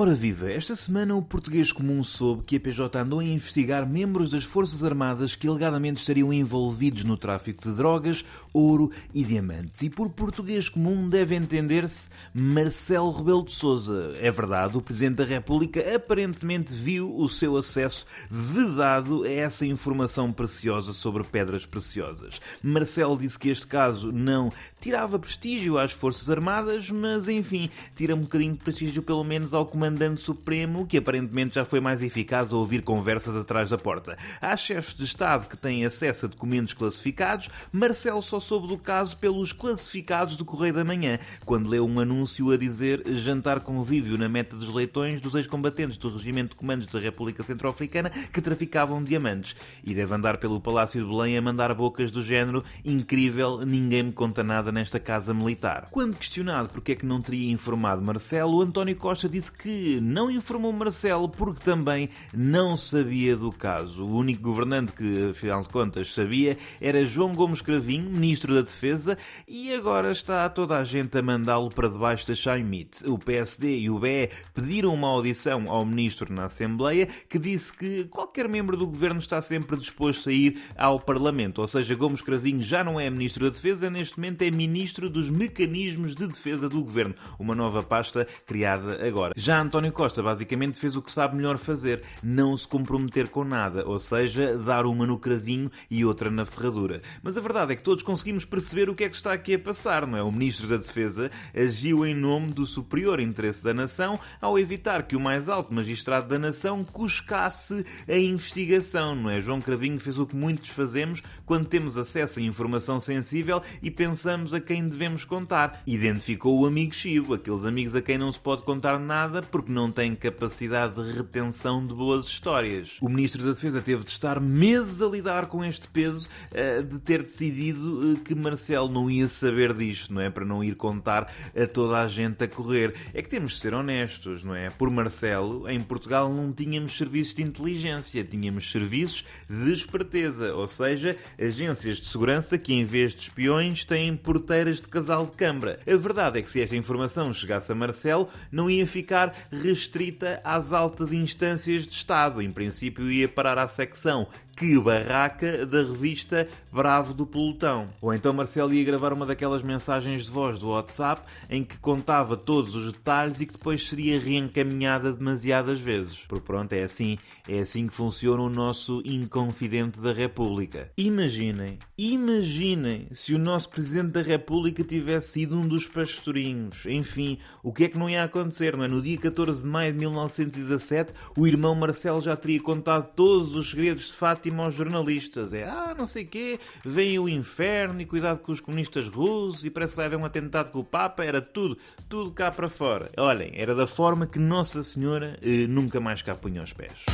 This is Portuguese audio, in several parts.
Ora viva, esta semana o português comum soube que a PJ andou a investigar membros das Forças Armadas que alegadamente estariam envolvidos no tráfico de drogas, ouro e diamantes. E por português comum deve entender-se Marcelo Rebelo de Sousa. É verdade, o Presidente da República aparentemente viu o seu acesso vedado a essa informação preciosa sobre pedras preciosas. Marcelo disse que este caso não tirava prestígio às Forças Armadas, mas enfim, tira um bocadinho de prestígio pelo menos ao comandante Comandante Supremo, que aparentemente já foi mais eficaz a ouvir conversas atrás da porta. Há chefes de Estado que têm acesso a documentos classificados. Marcelo só soube do caso pelos classificados do Correio da Manhã, quando leu um anúncio a dizer jantar convívio na meta dos leitões dos ex-combatentes do Regimento de Comandos da República Centro-Africana que traficavam diamantes. E deve andar pelo Palácio de Belém a mandar bocas do género incrível, ninguém me conta nada nesta casa militar. Quando questionado porque é que não teria informado Marcelo, António Costa disse que não informou Marcelo porque também não sabia do caso. O único governante que, afinal de contas, sabia era João Gomes Cravinho, Ministro da Defesa, e agora está toda a gente a mandá-lo para debaixo da Chaimite. O PSD e o BE pediram uma audição ao Ministro na Assembleia que disse que qualquer membro do governo está sempre disposto a ir ao Parlamento. Ou seja, Gomes Cravinho já não é Ministro da Defesa, neste momento é Ministro dos Mecanismos de Defesa do Governo. Uma nova pasta criada agora. Já António Costa basicamente fez o que sabe melhor fazer, não se comprometer com nada, ou seja, dar uma no cravinho e outra na ferradura. Mas a verdade é que todos conseguimos perceber o que é que está aqui a passar, não é? O Ministro da Defesa agiu em nome do superior interesse da nação ao evitar que o mais alto magistrado da nação cuscasse a investigação, não é? João Cravinho fez o que muitos fazemos quando temos acesso a informação sensível e pensamos a quem devemos contar. Identificou o amigo Chivo, aqueles amigos a quem não se pode contar nada porque não tem capacidade de retenção de boas histórias. O Ministro da Defesa teve de estar meses a lidar com este peso uh, de ter decidido uh, que Marcelo não ia saber disto, não é? Para não ir contar a toda a gente a correr. É que temos de ser honestos, não é? Por Marcelo, em Portugal não tínhamos serviços de inteligência, tínhamos serviços de esperteza, ou seja, agências de segurança que em vez de espiões têm porteiras de casal de câmara. A verdade é que se esta informação chegasse a Marcelo, não ia ficar restrita às altas instâncias de Estado. Em princípio, ia parar à secção que barraca da revista Bravo do Pelotão. Ou então Marcelo ia gravar uma daquelas mensagens de voz do WhatsApp em que contava todos os detalhes e que depois seria reencaminhada demasiadas vezes. Por pronto, é assim, é assim que funciona o nosso inconfidente da República. Imaginem, imaginem se o nosso Presidente da República tivesse sido um dos pastorinhos. Enfim, o que é que não ia acontecer, não é? No dia 14 de maio de 1917, o irmão Marcelo já teria contado todos os segredos de Fátima aos jornalistas. É, ah, não sei quê, vem o inferno e cuidado com os comunistas russos e parece que vai haver um atentado com o Papa. Era tudo, tudo cá para fora. Olhem, era da forma que Nossa Senhora eh, nunca mais cá punha os pés.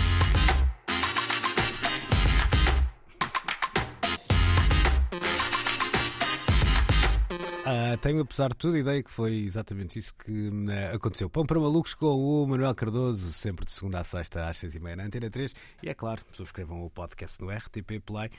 Uh, tenho, apesar de tudo, a ideia que foi exatamente isso que uh, aconteceu. Pão para malucos com o Manuel Cardoso, sempre de segunda a sexta às seis e meia na Antena 3. E é claro, subscrevam o podcast no RTP Play